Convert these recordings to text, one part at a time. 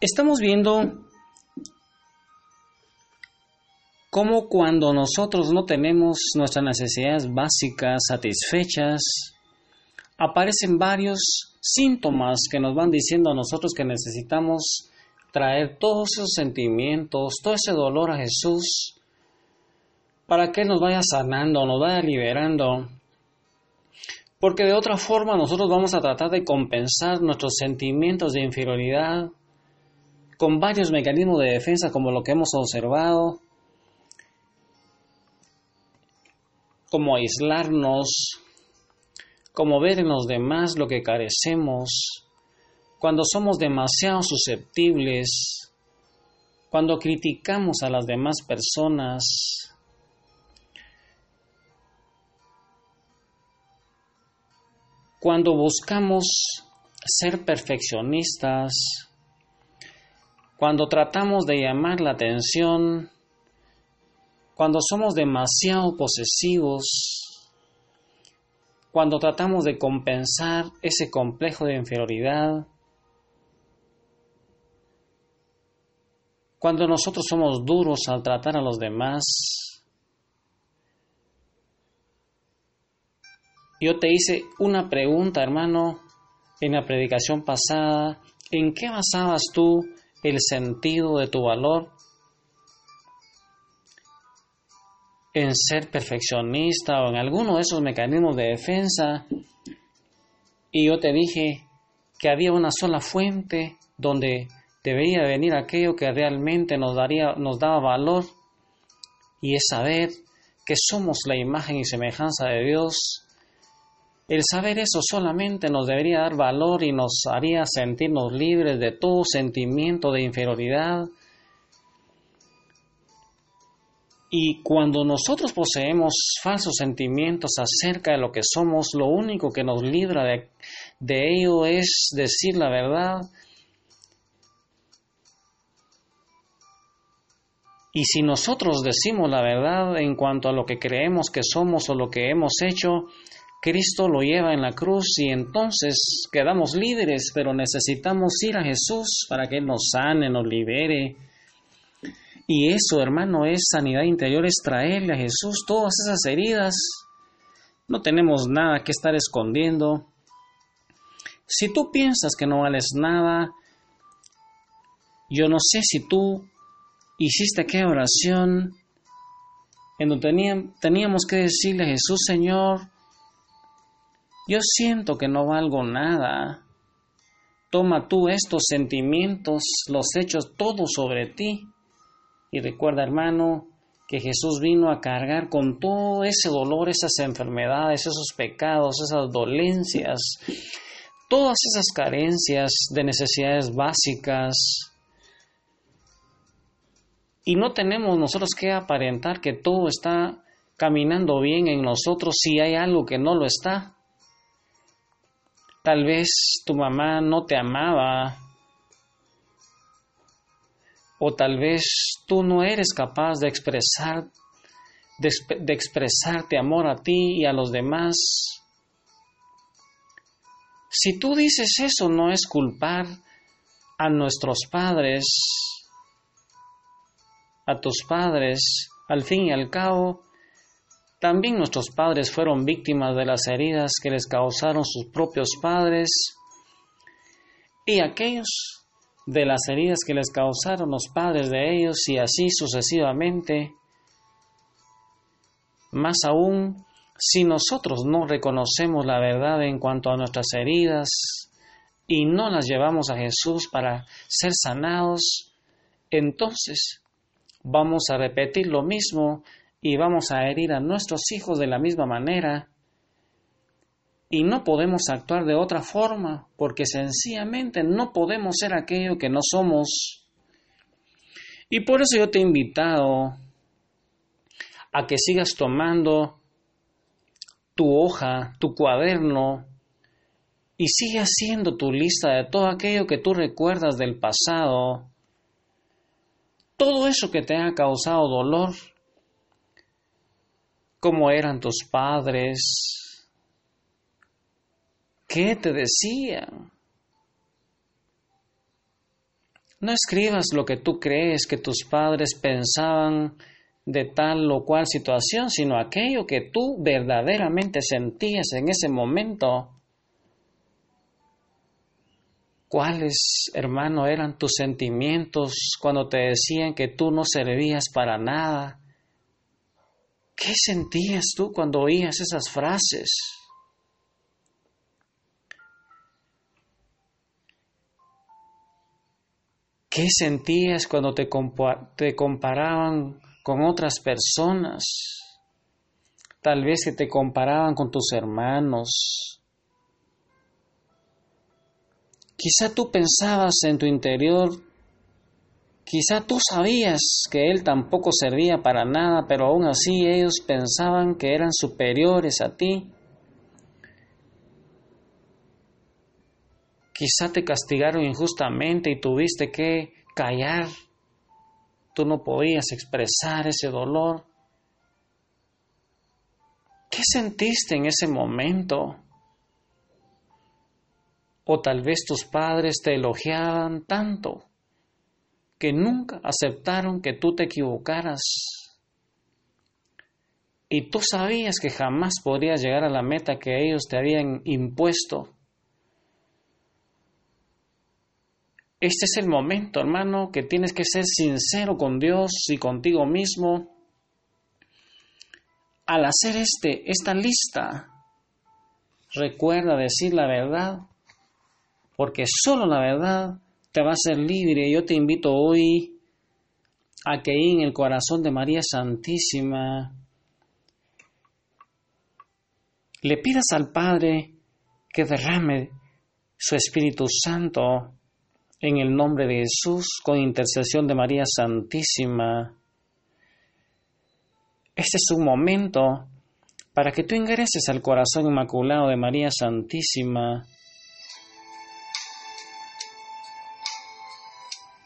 Estamos viendo cómo cuando nosotros no tenemos nuestras necesidades básicas satisfechas, aparecen varios síntomas que nos van diciendo a nosotros que necesitamos traer todos esos sentimientos, todo ese dolor a Jesús, para que nos vaya sanando, nos vaya liberando. Porque de otra forma nosotros vamos a tratar de compensar nuestros sentimientos de inferioridad con varios mecanismos de defensa como lo que hemos observado, como aislarnos, como ver en los demás lo que carecemos, cuando somos demasiado susceptibles, cuando criticamos a las demás personas, cuando buscamos ser perfeccionistas, cuando tratamos de llamar la atención, cuando somos demasiado posesivos, cuando tratamos de compensar ese complejo de inferioridad, cuando nosotros somos duros al tratar a los demás, yo te hice una pregunta, hermano, en la predicación pasada, ¿en qué basabas tú el sentido de tu valor? en ser perfeccionista o en alguno de esos mecanismos de defensa. Y yo te dije que había una sola fuente donde debería venir aquello que realmente nos, daría, nos daba valor y es saber que somos la imagen y semejanza de Dios. El saber eso solamente nos debería dar valor y nos haría sentirnos libres de todo sentimiento de inferioridad, Y cuando nosotros poseemos falsos sentimientos acerca de lo que somos, lo único que nos libra de, ello es decir la verdad. Y si nosotros decimos la verdad en cuanto a lo que creemos que somos o lo que hemos hecho, Cristo lo lleva en la cruz y entonces quedamos líderes, pero necesitamos ir a Jesús para que nos sane, nos libere y eso, hermano, es sanidad interior, es traerle a Jesús todas esas heridas. No tenemos nada que estar escondiendo. Si tú piensas que no vales nada, yo no sé si tú hiciste aquella oración en donde teníamos que decirle a Jesús, Señor, yo siento que no valgo nada. Toma tú estos sentimientos, los hechos todos sobre ti. Y recuerda, hermano, que Jesús vino a cargar con todo ese dolor, esas enfermedades, esos pecados, esas dolencias, todas esas carencias de necesidades básicas. Y no tenemos nosotros que aparentar que todo está caminando bien en nosotros si hay algo que no lo está. Tal vez tu mamá no te amaba, o tal vez tú no eres capaz de expresar de, expresarte amor a ti y a los demás. Si tú dices eso no es culpar a nuestros padres, a tus padres, al fin y al cabo, también nuestros padres fueron víctimas de las heridas que les causaron sus propios padres y aquellos de las heridas que les causaron los padres de ellos y así sucesivamente. Más aún, si nosotros no reconocemos la verdad en cuanto a nuestras heridas y no las llevamos a Jesús para ser sanados, entonces vamos a repetir lo mismo y vamos a herir a nuestros hijos de la misma manera y no podemos actuar de otra forma porque sencillamente no podemos ser aquello que no somos. Y por eso yo te he invitado a que sigas tomando tu hoja, tu cuaderno, y sigue haciendo tu lista de todo aquello que tú recuerdas del pasado, todo eso que te ha causado dolor, cómo eran tus padres, ¿Qué te decían? No escribas lo que tú crees que tus padres pensaban de tal o cual situación, sino aquello que tú verdaderamente sentías en ese momento. ¿Cuáles, hermano, eran tus sentimientos cuando te decían que tú no servías para nada? ¿Qué sentías tú cuando oías esas frases? ¿Qué sentías cuando te, te comparaban con otras personas? Tal vez que te comparaban con tus hermanos. Quizá tú pensabas en tu interior, quizá tú sabías que él tampoco servía para nada, pero aún así ellos pensaban que eran superiores a ti. Quizá te castigaron injustamente y tuviste que callar. Tú no podías expresar ese dolor. ¿Qué sentiste en ese momento? O tal vez tus padres te elogiaban tanto que nunca aceptaron que tú te equivocaras. Y tú sabías que jamás podrías llegar a la meta que ellos te habían impuesto. Este es el momento, hermano, que tienes que ser sincero con Dios y contigo mismo. Al hacer este, esta lista, recuerda decir la verdad, porque solo la verdad te va a hacer libre. Yo te invito hoy a que en el corazón de María Santísima le pidas al Padre que derrame su Espíritu Santo en el nombre de Jesús, con intercesión de María Santísima. Este es un momento para que tú ingreses al corazón inmaculado de María Santísima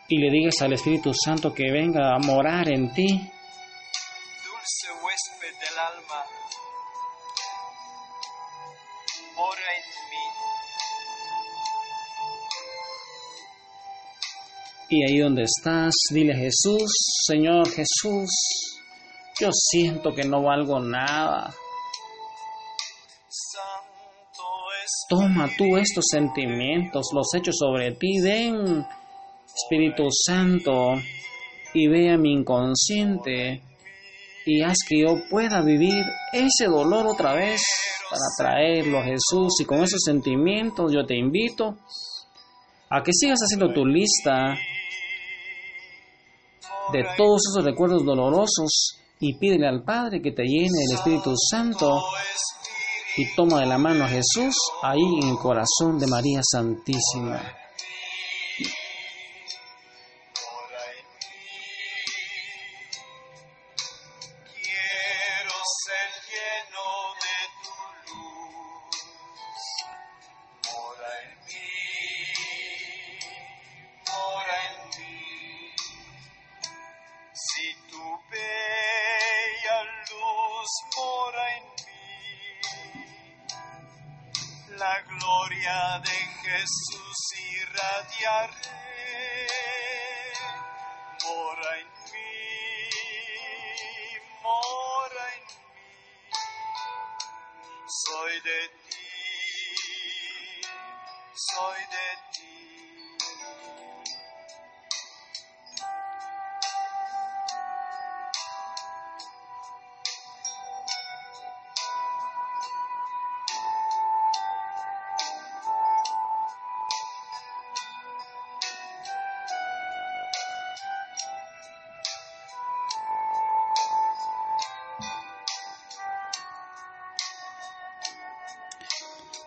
y le digas al Espíritu Santo que venga a morar en ti. Dulce huésped del alma, mora en mí. Y ahí donde estás, dile Jesús, Señor Jesús, yo siento que no valgo nada. Toma tú estos sentimientos, los hechos sobre ti, ven, Espíritu Santo, y ve a mi inconsciente y haz que yo pueda vivir ese dolor otra vez para traerlo a Jesús. Y con esos sentimientos yo te invito a que sigas haciendo tu lista de todos esos recuerdos dolorosos y pídele al Padre que te llene el Espíritu Santo y toma de la mano a Jesús ahí en el corazón de María Santísima. Luz mora en mí, la gloria de Jesús irradiaré. Mora en mí, mora en mí. Soy de ti, soy de ti.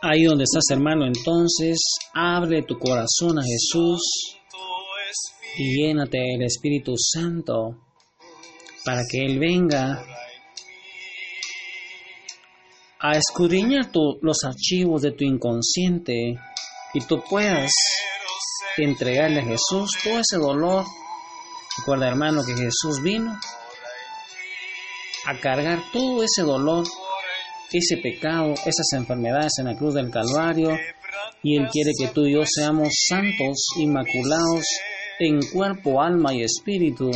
Ahí donde estás hermano, entonces abre tu corazón a Jesús y llénate del Espíritu Santo para que Él venga a escudriñar tu- los archivos de tu inconsciente y tú puedas entregarle a Jesús todo ese dolor. Recuerda hermano que Jesús vino a cargar todo ese dolor, ese pecado, esas enfermedades en la cruz del Calvario y Él quiere que tú y yo seamos santos, inmaculados en cuerpo, alma y espíritu.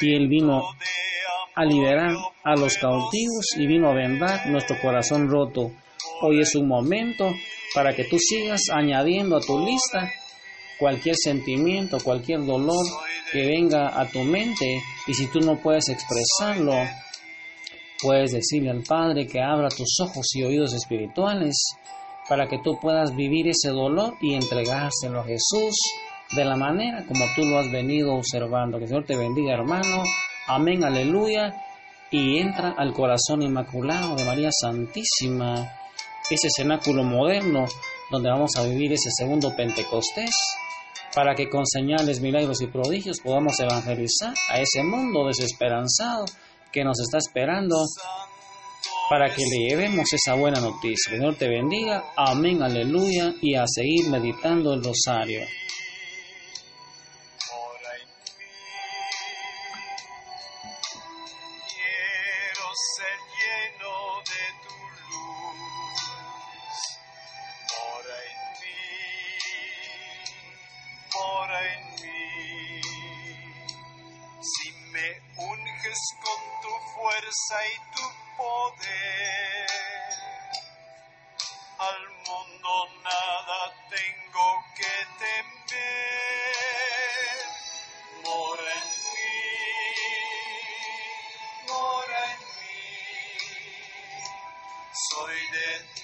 Y Él vino a liberar a los cautivos y vino a vendar nuestro corazón roto. Hoy es un momento para que tú sigas añadiendo a tu lista cualquier sentimiento, cualquier dolor que venga a tu mente y si tú no puedes expresarlo, puedes decirle al Padre que abra tus ojos y oídos espirituales para que tú puedas vivir ese dolor y entregárselo a Jesús de la manera como tú lo has venido observando. Que el Señor te bendiga, hermano. Amén, aleluya. Y entra al corazón inmaculado de María Santísima, ese cenáculo moderno donde vamos a vivir ese segundo Pentecostés, para que con señales, milagros y prodigios podamos evangelizar a ese mundo desesperanzado que nos está esperando para que le llevemos esa buena noticia. Señor te bendiga. Amén, aleluya. Y a seguir meditando el rosario. Fuerza y tu poder, al mundo nada tengo que temer. Mora en mí, mora en mí, soy de ti.